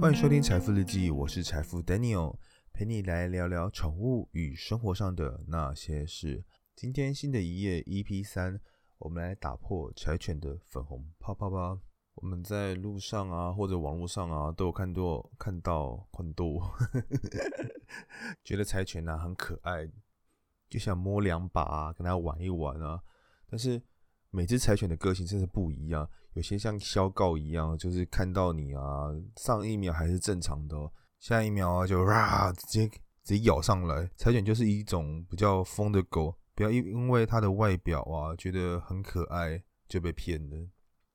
欢迎收听财富日记，我是财富 Daniel，陪你来聊聊宠物与生活上的那些事。今天新的一页 EP 三，我们来打破柴犬的粉红泡泡吧。我们在路上啊，或者网络上啊，都有看到看到很多，觉得柴犬呢很可爱，就想摸两把啊，跟它玩一玩啊。但是每只柴犬的个性真的不一样，有些像消告一样，就是看到你啊，上一秒还是正常的，下一秒啊就啊直接直接咬上来。柴犬就是一种比较疯的狗，不要因因为它的外表啊觉得很可爱就被骗了。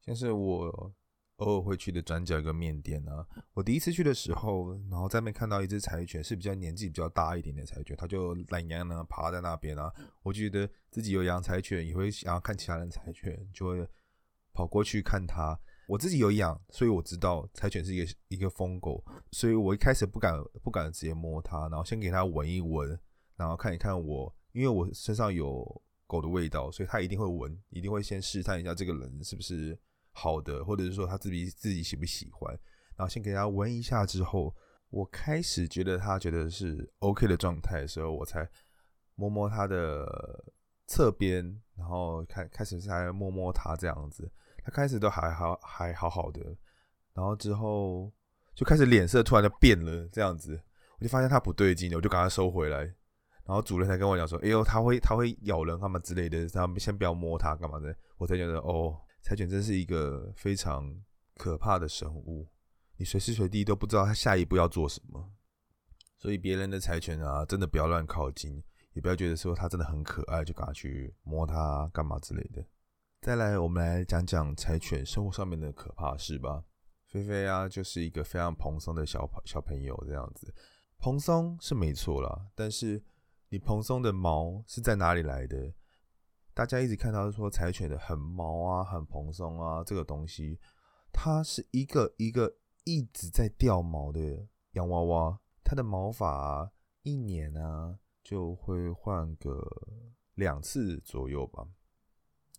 像是我偶尔会去的转角一个面店啊，我第一次去的时候，然后在那边看到一只柴犬，是比较年纪比较大一点的柴犬，它就懒洋洋趴在那边啊。我觉得自己有养柴犬，也会想要看其他人柴犬，就会跑过去看它。我自己有养，所以我知道柴犬是一个一个疯狗，所以我一开始不敢不敢直接摸它，然后先给它闻一闻，然后看一看我，因为我身上有狗的味道，所以它一定会闻，一定会先试探一下这个人是不是。好的，或者是说他自己自己喜不喜欢，然后先给他闻一下之后，我开始觉得他觉得是 OK 的状态的时候，我才摸摸他的侧边，然后开开始才摸摸他这样子，他开始都还好还好好的，然后之后就开始脸色突然就变了这样子，我就发现他不对劲了，我就赶快收回来，然后主人才跟我讲说，哎呦，他会他会咬人干嘛之类的，他们先不要摸他干嘛的，我才觉得哦。柴犬真是一个非常可怕的生物，你随时随地都不知道它下一步要做什么，所以别人的柴犬啊，真的不要乱靠近，也不要觉得说它真的很可爱就赶去摸它干嘛之类的。再来，我们来讲讲柴犬生活上面的可怕事吧。菲菲啊，就是一个非常蓬松的小小朋友这样子，蓬松是没错啦，但是你蓬松的毛是在哪里来的？大家一直看到说柴犬的很毛啊，很蓬松啊，这个东西，它是一个一个一直在掉毛的洋娃娃，它的毛发一年啊就会换个两次左右吧，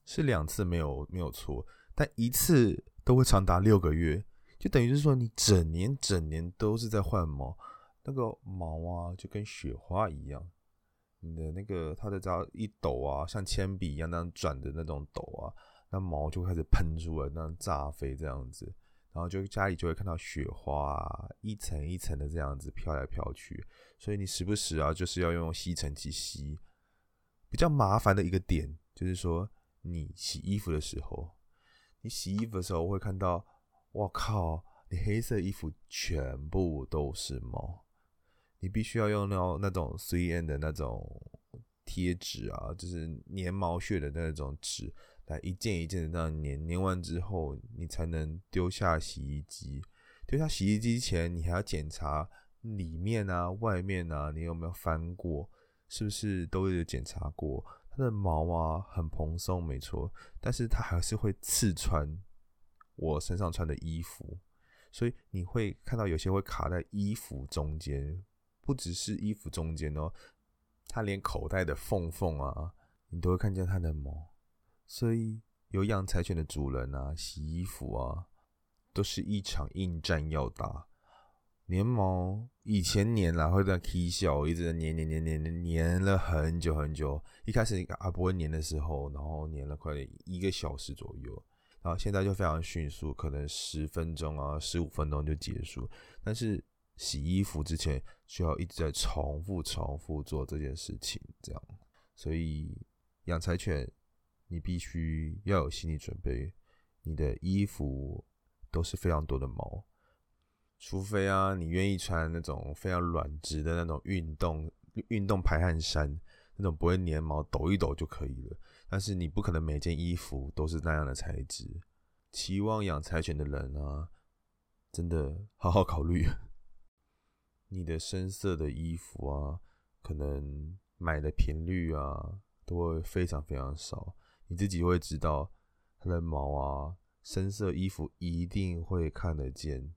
是两次没有没有错，但一次都会长达六个月，就等于是说你整年整年都是在换毛，那个毛啊就跟雪花一样。你的那个，它的只要一抖啊，像铅笔一样那样转的那种抖啊，那毛就开始喷出来，那样炸飞这样子，然后就家里就会看到雪花啊，一层一层的这样子飘来飘去，所以你时不时啊，就是要用吸尘器吸。比较麻烦的一个点就是说，你洗衣服的时候，你洗衣服的时候会看到，我靠，你黑色衣服全部都是毛。你必须要用那那种 3N 的那种贴纸啊，就是粘毛屑的那种纸，来一件一件的那样粘，粘完之后你才能丢下洗衣机。丢下洗衣机前，你还要检查里面啊、外面啊，你有没有翻过，是不是都有检查过？它的毛啊很蓬松，没错，但是它还是会刺穿我身上穿的衣服，所以你会看到有些会卡在衣服中间。不只是衣服中间哦，它连口袋的缝缝啊，你都会看见它的毛。所以有养柴犬的主人啊，洗衣服啊，都是一场硬战要打。粘毛以前粘了会在 K 笑，一直粘粘粘粘粘粘了很久很久。一开始还不会粘的时候，然后粘了快一个小时左右，然后现在就非常迅速，可能十分钟啊，十五分钟就结束。但是洗衣服之前需要一直在重复、重复做这件事情，这样，所以养柴犬，你必须要有心理准备，你的衣服都是非常多的毛，除非啊，你愿意穿那种非常软质的那种运动运动排汗衫，那种不会粘毛，抖一抖就可以了。但是你不可能每件衣服都是那样的材质。期望养柴犬的人啊，真的好好考虑。你的深色的衣服啊，可能买的频率啊，都会非常非常少。你自己会知道它的毛啊，深色衣服一定会看得见。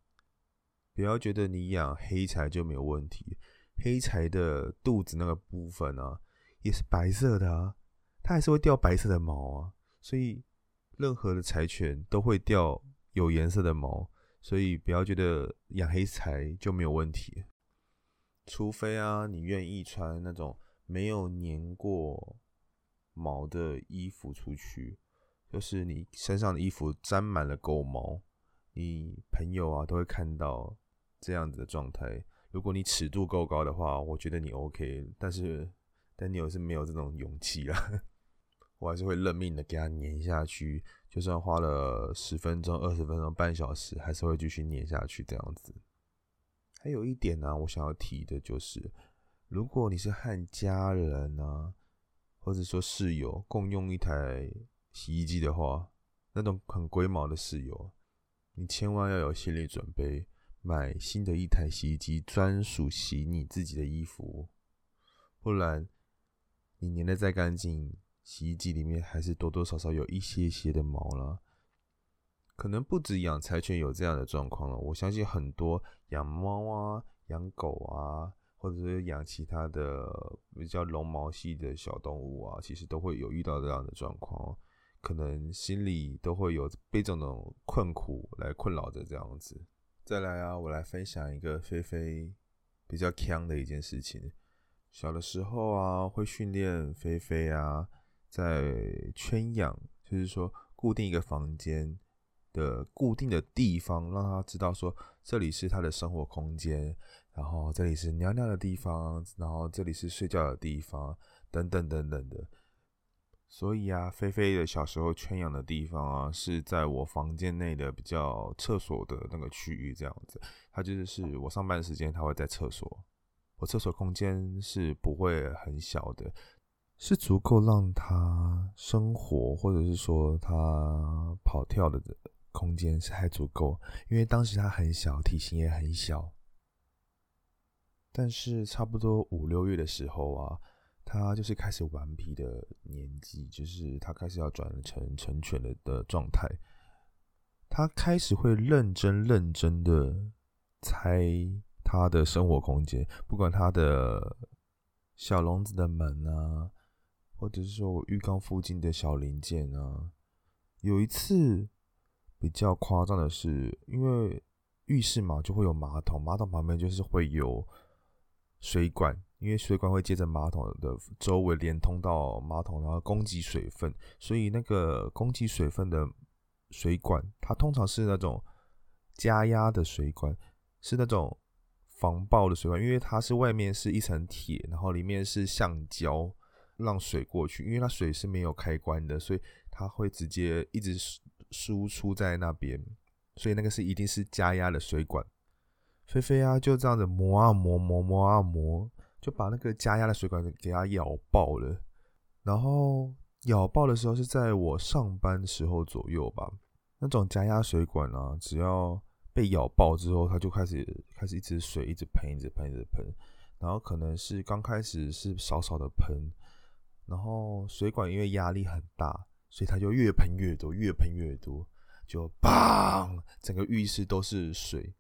不要觉得你养黑柴就没有问题，黑柴的肚子那个部分啊，也是白色的啊，它还是会掉白色的毛啊。所以任何的柴犬都会掉有颜色的毛，所以不要觉得养黑柴就没有问题。除非啊，你愿意穿那种没有粘过毛的衣服出去，就是你身上的衣服沾满了狗毛，你朋友啊都会看到这样子的状态。如果你尺度够高的话，我觉得你 OK，但是但你有是没有这种勇气啊，我还是会认命的给它粘下去，就算花了十分钟、二十分钟、半小时，还是会继续粘下去这样子。还有一点呢，我想要提的就是，如果你是和家人呢，或者说室友共用一台洗衣机的话，那种很龟毛的室友，你千万要有心理准备，买新的一台洗衣机，专属洗你自己的衣服，不然你粘的再干净，洗衣机里面还是多多少少有一些些的毛了。可能不止养柴犬有这样的状况了，我相信很多养猫啊、养狗啊，或者是养其他的比较绒毛系的小动物啊，其实都会有遇到这样的状况，可能心里都会有被这种困苦来困扰着这样子。再来啊，我来分享一个菲菲比较强的一件事情。小的时候啊，会训练菲菲啊，在圈养，就是说固定一个房间。的固定的地方，让他知道说这里是他的生活空间，然后这里是尿尿的地方，然后这里是睡觉的地方，等等等等的。所以啊，菲菲的小时候圈养的地方啊，是在我房间内的比较厕所的那个区域，这样子。他就是是我上班时间，他会在厕所。我厕所空间是不会很小的，是足够让他生活，或者是说他跑跳的。空间是还足够，因为当时他很小，体型也很小。但是差不多五六月的时候啊，他就是开始顽皮的年纪，就是他开始要转成成犬的的状态。他开始会认真认真的猜他的生活空间，不管他的小笼子的门啊，或者是说我浴缸附近的小零件啊。有一次。比较夸张的是，因为浴室嘛，就会有马桶，马桶旁边就是会有水管，因为水管会接着马桶的周围连通到马桶，然后供给水分，所以那个供给水分的水管，它通常是那种加压的水管，是那种防爆的水管，因为它是外面是一层铁，然后里面是橡胶，让水过去，因为它水是没有开关的，所以它会直接一直。输出在那边，所以那个是一定是加压的水管。菲菲啊，就这样子磨啊磨磨磨啊磨，就把那个加压的水管给它咬爆了。然后咬爆的时候是在我上班时候左右吧。那种加压水管啊，只要被咬爆之后，它就开始开始一直水一直喷，一直喷，一直喷。然后可能是刚开始是少少的喷，然后水管因为压力很大。所以它就越喷越多，越喷越多，就砰！整个浴室都是水，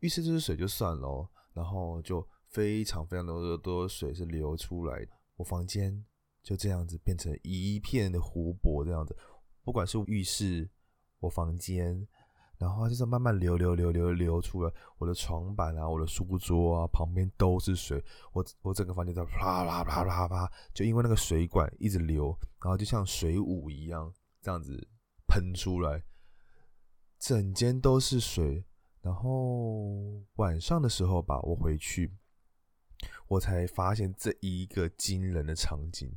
浴室就是水就算了，然后就非常非常多的多水是流出来，我房间就这样子变成一片的湖泊这样子，不管是浴室、我房间。然后就是慢慢流流流流流出来，我的床板啊，我的书桌啊，旁边都是水。我我整个房间在啪啪啪啪啪，就因为那个水管一直流，然后就像水舞一样这样子喷出来，整间都是水。然后晚上的时候吧，我回去，我才发现这一个惊人的场景。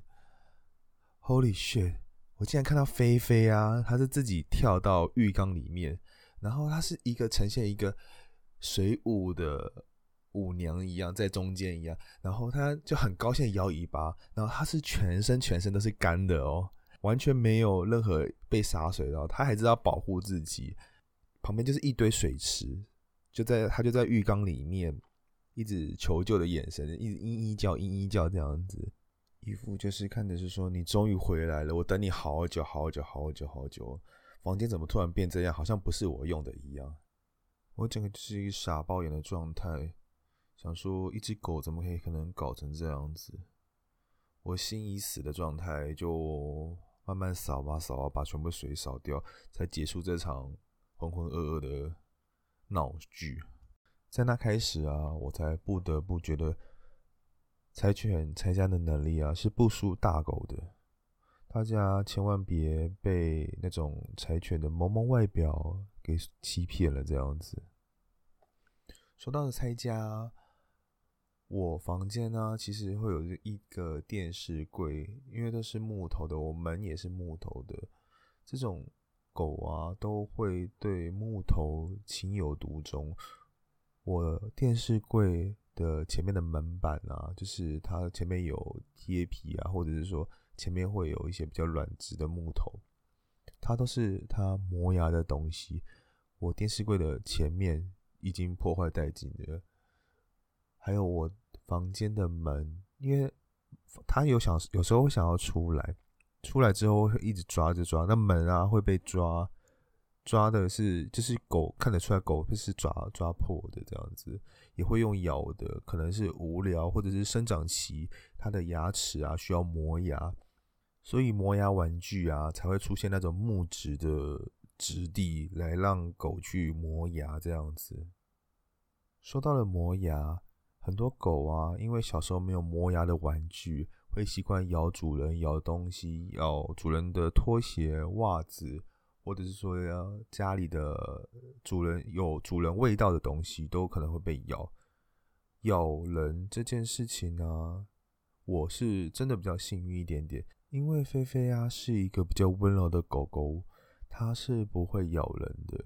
Holy shit！我竟然看到菲菲啊，她是自己跳到浴缸里面。然后它是一个呈现一个水舞的舞娘一样，在中间一样，然后它就很高兴摇尾巴，然后它是全身全身都是干的哦，完全没有任何被洒水到，它还知道保护自己。旁边就是一堆水池，就在它就在浴缸里面，一直求救的眼神，一直嘤嘤叫嘤嘤叫这样子，一副就是看的是说你终于回来了，我等你好久好久好久好久。房间怎么突然变这样？好像不是我用的一样。我整个就是一个傻爆眼的状态，想说一只狗怎么可以可能搞成这样子？我心已死的状态，就慢慢扫吧扫啊，把全部水扫掉，才结束这场浑浑噩噩的闹剧。在那开始啊，我才不得不觉得柴犬拆家的能力啊是不输大狗的。大家千万别被那种柴犬的萌萌外表给欺骗了，这样子。说到了拆家。我房间呢，其实会有一个电视柜，因为都是木头的，我门也是木头的。这种狗啊，都会对木头情有独钟。我电视柜的前面的门板啊，就是它前面有贴皮啊，或者是说前面会有一些比较软质的木头，它都是它磨牙的东西。我电视柜的前面已经破坏殆尽了。还有我房间的门，因为他有想有时候会想要出来，出来之后会一直抓着抓，那门啊会被抓，抓的是就是狗看得出来狗是抓抓破的这样子，也会用咬的，可能是无聊或者是生长期，它的牙齿啊需要磨牙，所以磨牙玩具啊才会出现那种木质的质地来让狗去磨牙这样子。说到了磨牙。很多狗啊，因为小时候没有磨牙的玩具，会习惯咬主人咬东西，咬主人的拖鞋、袜子，或者是说家里的主人有主人味道的东西，都可能会被咬。咬人这件事情呢，我是真的比较幸运一点点，因为菲菲啊是一个比较温柔的狗狗，它是不会咬人的。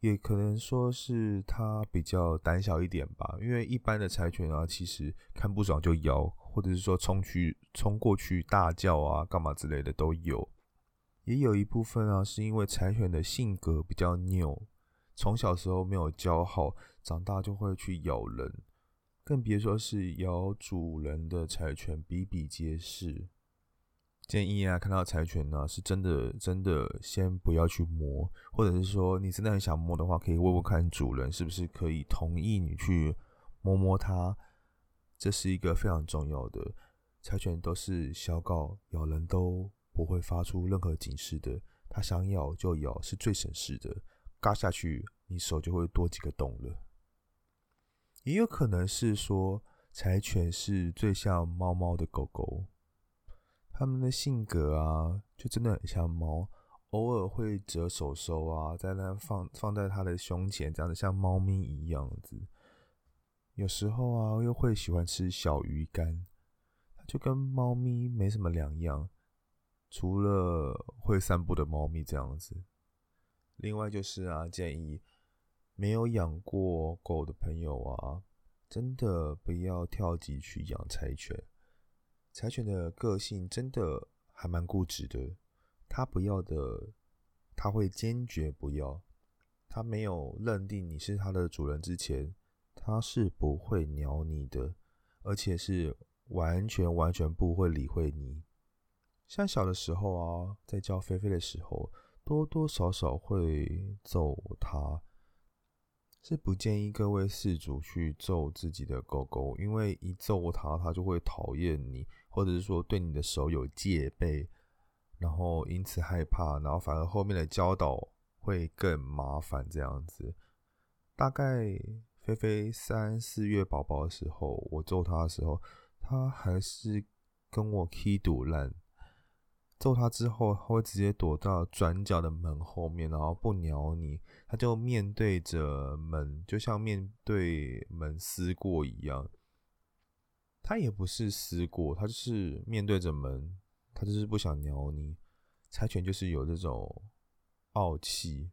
也可能说是它比较胆小一点吧，因为一般的柴犬啊，其实看不爽就咬，或者是说冲去冲过去大叫啊，干嘛之类的都有。也有一部分啊，是因为柴犬的性格比较拗，从小时候没有教好，长大就会去咬人，更别说是咬主人的柴犬比比皆是。建议啊，看到柴犬呢，是真的真的先不要去摸，或者是说你真的很想摸的话，可以问问看主人是不是可以同意你去摸摸它。这是一个非常重要的。柴犬都是小狗，咬人都不会发出任何警示的，它想咬就咬，是最省事的。嘎下去，你手就会多几个洞了。也有可能是说，柴犬是最像猫猫的狗狗。他们的性格啊，就真的很像猫，偶尔会折手手啊，在那放放在它的胸前，这样子像猫咪一样子。有时候啊，又会喜欢吃小鱼干，就跟猫咪没什么两样，除了会散步的猫咪这样子。另外就是啊，建议没有养过狗的朋友啊，真的不要跳级去养柴犬。柴犬的个性真的还蛮固执的，它不要的，它会坚决不要。它没有认定你是它的主人之前，它是不会鸟你的，而且是完全完全不会理会你。像小的时候啊，在教菲菲的时候，多多少少会揍它。是不建议各位饲主去揍自己的狗狗，因为一揍它，它就会讨厌你，或者是说对你的手有戒备，然后因此害怕，然后反而后面的教导会更麻烦。这样子，大概菲菲三四月宝宝的时候，我揍它的时候，它还是跟我踢赌烂。揍他之后，他会直接躲到转角的门后面，然后不鸟你，他就面对着门，就像面对门思过一样。他也不是思过，他就是面对着门，他就是不想鸟你。柴犬就是有这种傲气，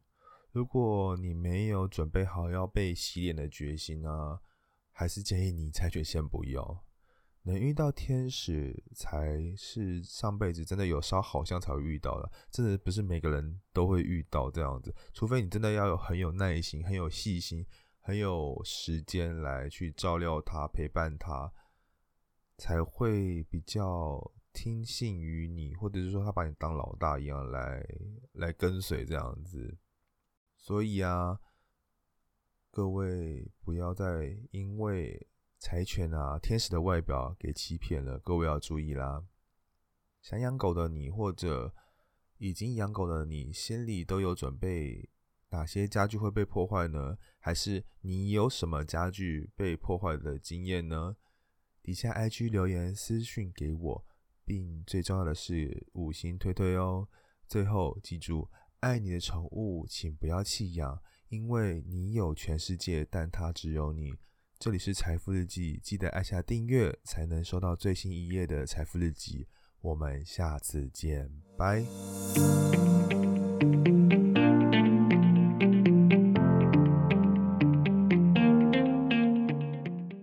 如果你没有准备好要被洗脸的决心呢，还是建议你柴犬先不要。能遇到天使才是上辈子真的有烧好香才会遇到的，真的不是每个人都会遇到这样子，除非你真的要有很有耐心、很有细心、很有时间来去照料他、陪伴他，才会比较听信于你，或者是说他把你当老大一样来来跟随这样子。所以啊，各位不要再因为。柴犬啊，天使的外表给欺骗了，各位要注意啦。想养狗的你，或者已经养狗的你，心里都有准备，哪些家具会被破坏呢？还是你有什么家具被破坏的经验呢？底下 IG 留言私讯给我，并最重要的是五星推推哦。最后记住，爱你的宠物，请不要弃养，因为你有全世界，但它只有你。这里是财富日记，记得按下订阅，才能收到最新一页的财富日记。我们下次见，拜。